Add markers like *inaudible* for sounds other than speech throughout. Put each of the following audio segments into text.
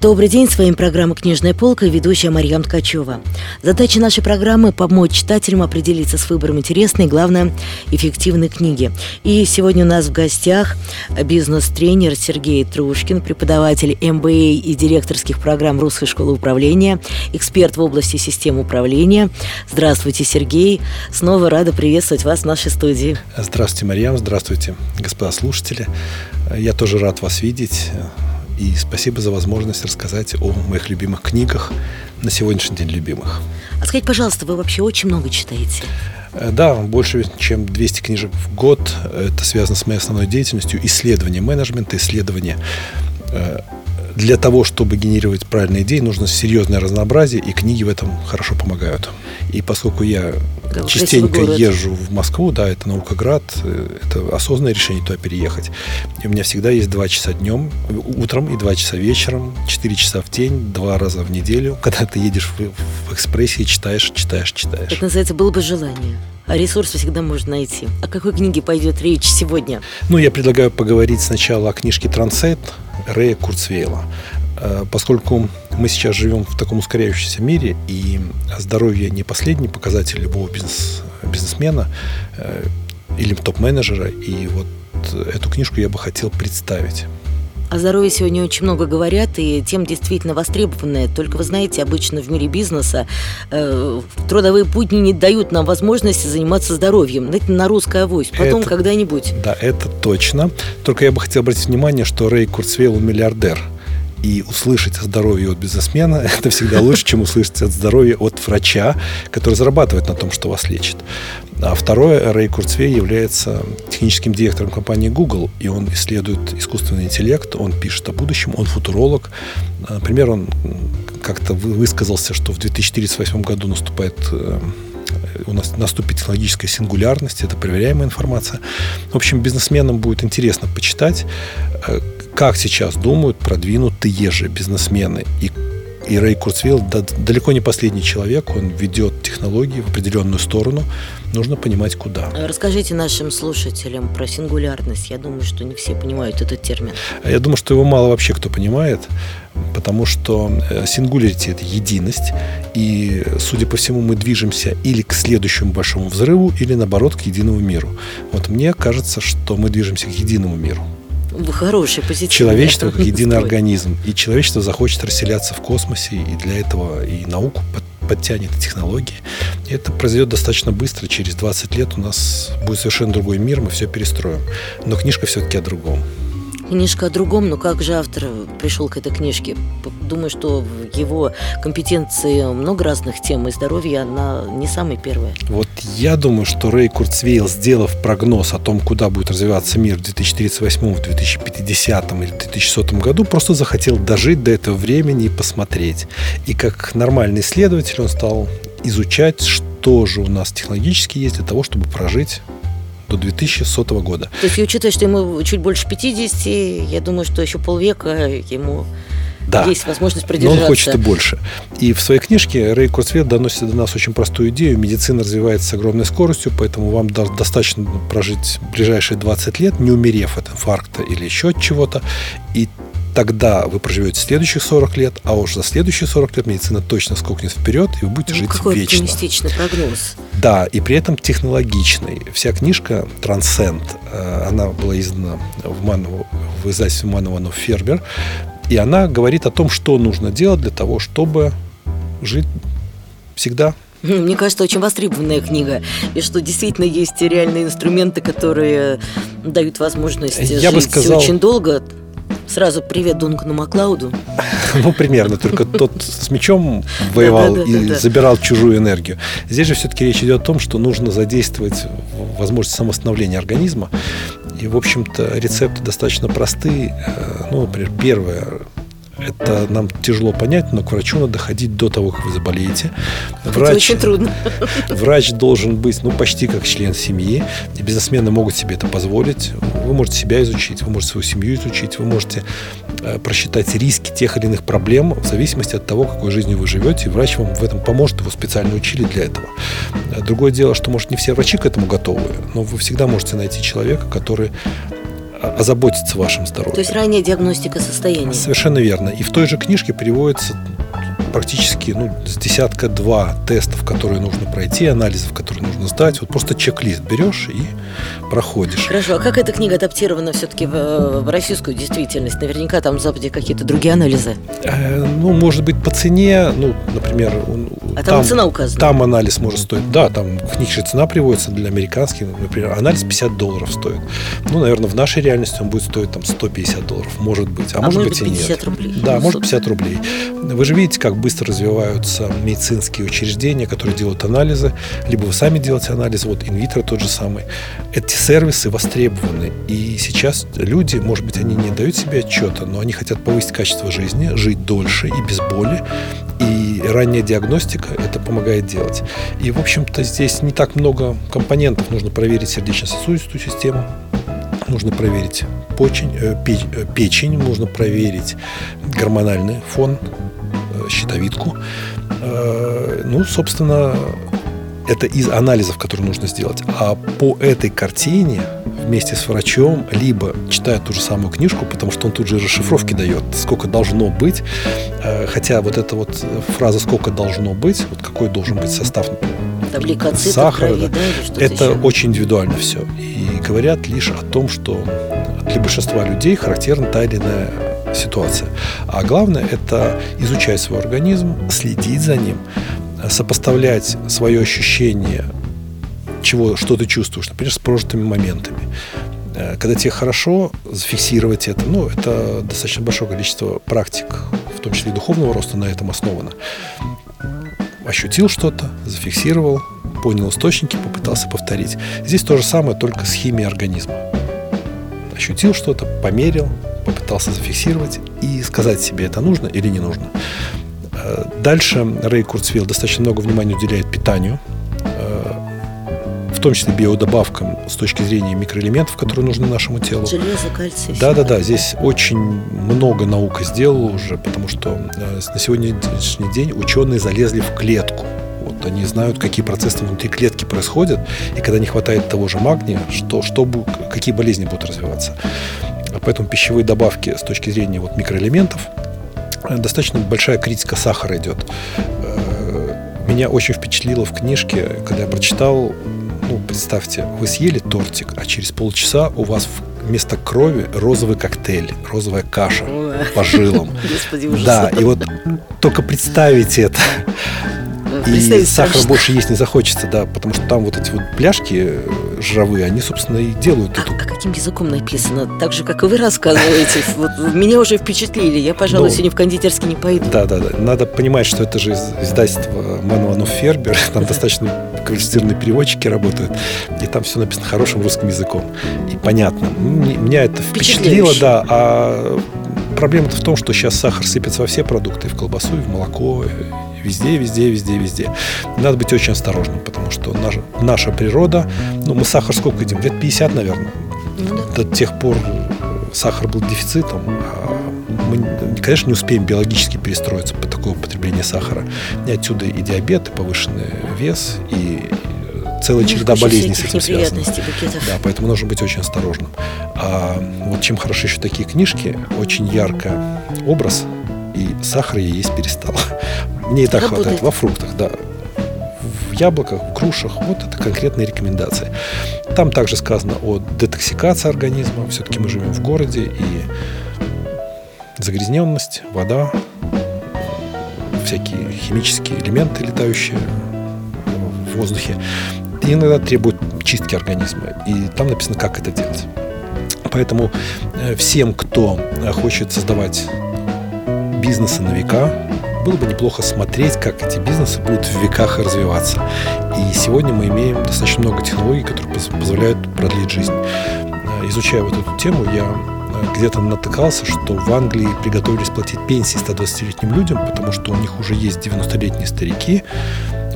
Добрый день, с вами программа «Книжная полка» и ведущая Марьям Ткачева. Задача нашей программы – помочь читателям определиться с выбором интересной главное, эффективной книги. И сегодня у нас в гостях бизнес-тренер Сергей Трушкин, преподаватель МБА и директорских программ Русской школы управления, эксперт в области систем управления. Здравствуйте, Сергей. Снова рада приветствовать вас в нашей студии. Здравствуйте, Марьям. Здравствуйте, господа слушатели. Я тоже рад вас видеть и спасибо за возможность рассказать о моих любимых книгах, на сегодняшний день любимых. А скажите, пожалуйста, вы вообще очень много читаете? Э, да, больше, чем 200 книжек в год. Это связано с моей основной деятельностью. Исследование менеджмента, исследование э, для того, чтобы генерировать правильные идеи, нужно серьезное разнообразие, и книги в этом хорошо помогают. И поскольку я да, частенько езжу в Москву, да, это Наукоград, э, это осознанное решение туда переехать. И у меня всегда есть два часа днем, утром и два часа вечером, четыре часа в день, два раза в неделю, когда ты едешь в, в экспрессе и читаешь, читаешь, читаешь. Это называется «Было бы желание». А ресурсы всегда можно найти. О какой книге пойдет речь сегодня? Ну, я предлагаю поговорить сначала о книжке «Трансет» Рэя Курцвейла. Э, поскольку мы сейчас живем в таком ускоряющемся мире, и здоровье не последний показатель любого бизнес, бизнесмена э, или топ-менеджера, и вот эту книжку я бы хотел представить. О здоровье сегодня очень много говорят, и тем действительно востребованная. Только вы знаете, обычно в мире бизнеса э, трудовые путни не дают нам возможности заниматься здоровьем. Знаете, на русское авось. Потом когда-нибудь. Да, это точно. Только я бы хотел обратить внимание, что Рэй Курцвейл миллиардер и услышать о здоровье от бизнесмена – это всегда лучше, чем услышать от здоровья от врача, который зарабатывает на том, что вас лечит. А второе, Рэй Курцвей является техническим директором компании Google, и он исследует искусственный интеллект, он пишет о будущем, он футуролог. Например, он как-то высказался, что в 2038 году наступает э, у нас наступит технологическая сингулярность, это проверяемая информация. В общем, бизнесменам будет интересно почитать, э, как сейчас думают продвинутые же бизнесмены и и Рэй Курцвилл да, далеко не последний человек, он ведет технологии в определенную сторону. Нужно понимать, куда. Расскажите нашим слушателям про сингулярность. Я думаю, что не все понимают этот термин. Я думаю, что его мало вообще кто понимает, потому что сингулярити – это единость, и, судя по всему, мы движемся или к следующему большому взрыву, или, наоборот, к единому миру. Вот мне кажется, что мы движемся к единому миру. Хороший, позитивный. Человечество как единый организм. И человечество захочет расселяться в космосе, и для этого и науку подтянет, и технологии. И это произойдет достаточно быстро. Через 20 лет у нас будет совершенно другой мир, мы все перестроим. Но книжка все-таки о другом. Книжка о другом, но как же автор пришел к этой книжке? Думаю, что в его компетенции много разных тем, и здоровье она не самая первая. Вот я думаю, что Рэй Курцвейл, сделав прогноз о том, куда будет развиваться мир в 2038, в 2050 или 2100 году, просто захотел дожить до этого времени и посмотреть. И как нормальный исследователь он стал изучать, что же у нас технологически есть для того, чтобы прожить до 2100 года. То есть, учитывая, что ему чуть больше 50, я думаю, что еще полвека ему да. есть возможность продержаться. Но он хочет и больше. И в своей книжке Рэй Курцвет доносит до нас очень простую идею. Медицина развивается с огромной скоростью, поэтому вам достаточно прожить ближайшие 20 лет, не умерев от инфаркта или еще от чего-то. И тогда вы проживете следующих 40 лет, а уж за следующие 40 лет медицина точно скокнет вперед, и вы будете ну, жить какой вечно. оптимистичный прогноз. Да, и при этом технологичный. Вся книжка «Трансцент», э, она была издана в, Манову, в издательстве Манованов Фербер, и она говорит о том, что нужно делать для того, чтобы жить всегда мне кажется, очень востребованная книга, и что действительно есть реальные инструменты, которые дают возможность Я жить бы сказал, очень долго. Сразу привет Дункану Маклауду. *laughs* Ну, примерно, только тот с мечом воевал и забирал чужую энергию. Здесь же все-таки речь идет о том, что нужно задействовать возможность самовосстановления организма. И, в общем-то, рецепты достаточно простые. Э, ну, например, первое Это нам тяжело понять, но к врачу надо ходить до того, как вы заболеете. Врач, Это очень трудно. *laughs* Врач должен быть ну, почти как член семьи. И бизнесмены могут себе это позволить. Вы можете себя изучить, вы можете свою семью изучить, вы можете э, просчитать риски тех или иных проблем в зависимости от того, какой жизнью вы живете. И врач вам в этом поможет, его специально учили для этого. Другое дело, что, может, не все врачи к этому готовы, но вы всегда можете найти человека, который озаботиться вашим здоровьем. То есть ранняя диагностика состояния. Совершенно верно. И в той же книжке приводится практически ну, с десятка-два тестов, которые нужно пройти, анализов, которые нужно сдать. Вот просто чек-лист берешь и проходишь. Хорошо, а как эта книга адаптирована все-таки в, в российскую действительность? Наверняка там в Западе какие-то другие анализы. Э, ну, может быть, по цене, ну, например... А там, там цена указана? Там анализ может стоить, да, там книжная цена приводится для американских, например, анализ 50 долларов стоит. Ну, наверное, в нашей реальности он будет стоить там 150 долларов, может быть, а, а может, может быть и 50 нет. рублей? Да, может 50 рублей. Вы же видите, как быстро развиваются медицинские учреждения, которые делают анализы, либо вы сами делаете анализы, вот инвитро тот же самый. Эти сервисы востребованы, и сейчас люди, может быть, они не дают себе отчета, но они хотят повысить качество жизни, жить дольше и без боли, и ранняя диагностика это помогает делать. И, в общем-то, здесь не так много компонентов. Нужно проверить сердечно-сосудистую систему, нужно проверить почень, э, э, печень, нужно проверить гормональный фон, щитовидку. Э, ну, собственно, это из анализов, которые нужно сделать. А по этой картине вместе с врачом, либо читая ту же самую книжку, потому что он тут же расшифровки дает, сколько должно быть. Э, хотя вот эта вот фраза «сколько должно быть», вот какой должен быть состав сахара, крови, да, это еще? очень индивидуально все. И говорят лишь о том, что для большинства людей характерна та или иная ситуация. А главное – это изучать свой организм, следить за ним, сопоставлять свое ощущение, чего, что ты чувствуешь, например, с прожитыми моментами. Э, когда тебе хорошо, зафиксировать это, ну, это достаточно большое количество практик, в том числе и духовного роста, на этом основано. Ощутил что-то, зафиксировал, понял источники, попытался повторить. Здесь то же самое, только с химией организма. Ощутил что-то, померил, попытался зафиксировать и сказать себе, это нужно или не нужно. Дальше Рэй Курцвилл достаточно много внимания уделяет питанию, э, в том числе биодобавкам с точки зрения микроэлементов, которые нужны нашему телу. Железо, кальций. Да, да, да. Здесь очень много наука сделала уже, потому что э, на сегодняшний день ученые залезли в клетку. Вот они знают, какие процессы внутри клетки происходят, и когда не хватает того же магния, что, что, какие болезни будут развиваться. Поэтому пищевые добавки с точки зрения вот микроэлементов достаточно большая критика сахара идет. Э, меня очень впечатлило в книжке, когда я прочитал, ну, представьте, вы съели тортик, а через полчаса у вас вместо крови розовый коктейль, розовая каша по жилам. *laughs* Господи, Да, и вот только представить это. И сахара больше есть не захочется, да, потому что там вот эти вот пляшки жировые, они, собственно, и делают а, эту... А каким языком написано? Так же, как и вы рассказываете. *laughs* Вот меня уже впечатлили. Я, пожалуй, ну, сегодня в кондитерский не пойду. Да, да, да. Надо понимать, что это же издательство Мануанов Фербер. *laughs* Там достаточно квалифицированные переводчики работают. И там все написано хорошим русским языком. И понятно. Меня это впечатлило, да. А проблема-то в том, что сейчас сахар сыпется во все продукты, в колбасу, и в молоко, Везде, везде, везде, везде. Надо быть очень осторожным, потому что наша, наша природа, ну, мы сахар сколько едим? Лет 50, наверное. Ну. До тех пор сахар был дефицитом, а мы, конечно, не успеем биологически перестроиться по такое употребление сахара. И отсюда и диабет, и повышенный вес, и целая череда болезней с этим связана. Да, поэтому нужно быть очень осторожным. А вот чем хороши еще такие книжки, очень ярко образ, и сахар я есть перестал. Мне и так Работает. хватает во фруктах, да. В яблоках, в грушах. Вот это конкретные рекомендации. Там также сказано о детоксикации организма. Все-таки мы живем в городе, и загрязненность, вода, всякие химические элементы, летающие в воздухе, и иногда требуют чистки организма. И там написано, как это делать. Поэтому э, всем, кто хочет создавать бизнесы на века, было бы неплохо смотреть, как эти бизнесы будут в веках развиваться. И сегодня мы имеем достаточно много технологий, которые позволяют продлить жизнь. Э, изучая вот эту тему, я где-то натыкался, что в Англии приготовились платить пенсии 120-летним людям, потому что у них уже есть 90-летние старики,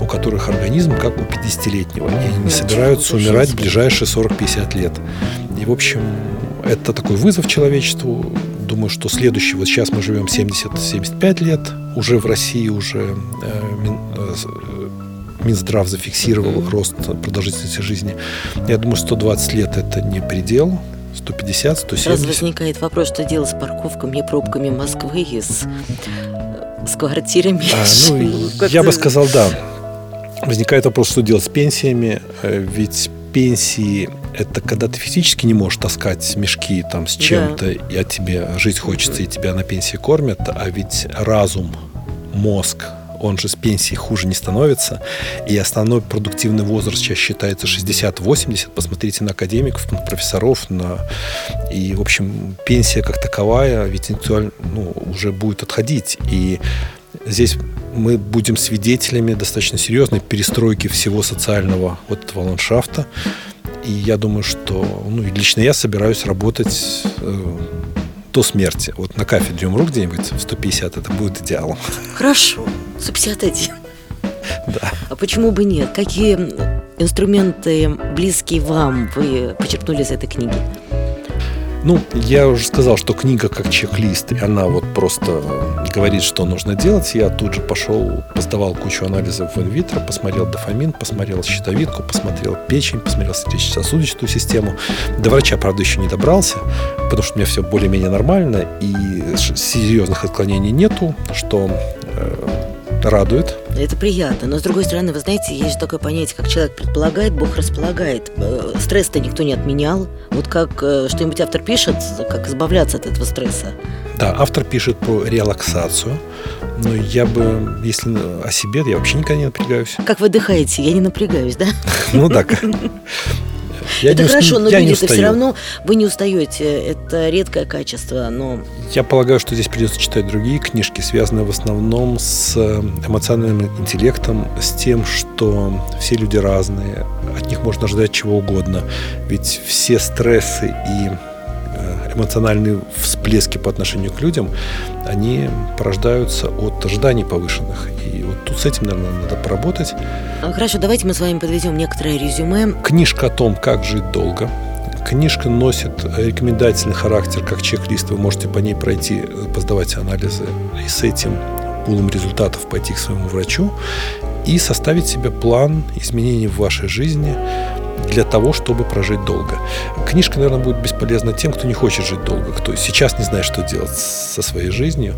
у которых организм как у 50-летнего, и они не собираются умирать в ближайшие 40-50 лет. И, в общем, это такой вызов человечеству. Думаю, что следующий, вот сейчас мы живем 70-75 лет, уже в России уже э, э, Минздрав зафиксировал рост продолжительности жизни. Я думаю, 120 лет это не предел, 150, 170. Сразу возникает вопрос, что делать с парковками и пробками Москвы и с, с квартирами. А, ну, *laughs* я бы сказал, да. Возникает вопрос, что делать с пенсиями, э, ведь пенсии это когда ты физически не можешь таскать мешки там с чем-то, да. и от тебе жить хочется, и тебя на пенсии кормят, а ведь разум, мозг, он же с пенсии хуже не становится. И основной продуктивный возраст сейчас считается 60-80. Посмотрите на академиков, на профессоров. На... И, в общем, пенсия как таковая ведь ну, уже будет отходить. И здесь мы будем свидетелями достаточно серьезной перестройки всего социального вот этого ландшафта. И я думаю, что ну, лично я собираюсь работать э, до смерти. Вот на кафедре умру где-нибудь в 150, это будет идеалом. Хорошо, 151. Да. А почему бы нет? Какие инструменты близкие вам вы почерпнули из этой книги? Ну, я уже сказал, что книга как чек-лист, и она вот просто говорит, что нужно делать. Я тут же пошел, сдавал кучу анализов в инвитро, посмотрел дофамин, посмотрел щитовидку, посмотрел печень, посмотрел сердечно-сосудистую систему. До врача, правда, еще не добрался, потому что у меня все более-менее нормально, и серьезных отклонений нету, что радует. Это приятно. Но, с другой стороны, вы знаете, есть такое понятие, как человек предполагает, Бог располагает. Э, стресс-то никто не отменял. Вот как э, что-нибудь автор пишет, как избавляться от этого стресса. Да, автор пишет про релаксацию. Но я бы, если о себе, я вообще никогда не напрягаюсь. Как вы отдыхаете? Я не напрягаюсь, да? *laughs* Ну так. *laughs* Я это хорошо, но люди-то все равно вы не устаете. Это редкое качество, но... Я полагаю, что здесь придется читать другие книжки, связанные в основном с э, эмоциональным интеллектом, с тем, что все люди разные, от них можно ожидать чего угодно. Ведь все стрессы и эмоциональные всплески по отношению к людям, они порождаются от ожиданий повышенных. И вот тут с этим, наверное, надо поработать. А, хорошо, давайте мы с вами подведем некоторое резюме. Книжка о том, как жить долго. Книжка носит рекомендательный характер, как чек-лист. Вы можете по ней пройти, поздавать анализы и с этим пулом результатов пойти к своему врачу и составить себе план изменений в вашей жизни для того, чтобы прожить долго. Книжка, наверное, будет бесполезна тем, кто не хочет жить долго, кто сейчас не знает, что делать со своей жизнью.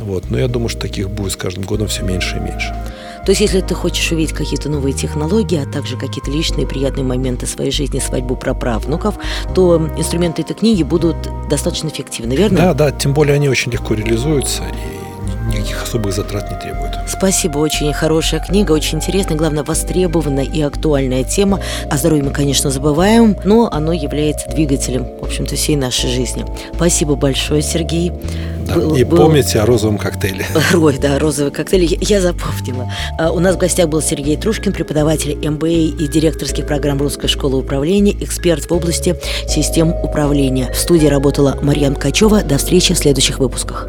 Вот. Но я думаю, что таких будет с каждым годом все меньше и меньше. То есть, если ты хочешь увидеть какие-то новые технологии, а также какие-то личные приятные моменты своей жизни, свадьбу праправнуков, то инструменты этой книги будут достаточно эффективны, верно? Да, да, тем более они очень легко реализуются и никаких особых затрат не требуют. Спасибо, очень хорошая книга, очень интересная, главное, востребованная и актуальная тема. О здоровье мы, конечно, забываем, но оно является двигателем, в общем-то, всей нашей жизни. Спасибо большое, Сергей. Да, был, и был... помните о розовом коктейле. *laughs* Ой, да, розовый коктейль, я, я запомнила. А, у нас в гостях был Сергей Трушкин, преподаватель МБА и директорских программ Русской школы управления, эксперт в области систем управления. В студии работала Марьян Качева. До встречи в следующих выпусках.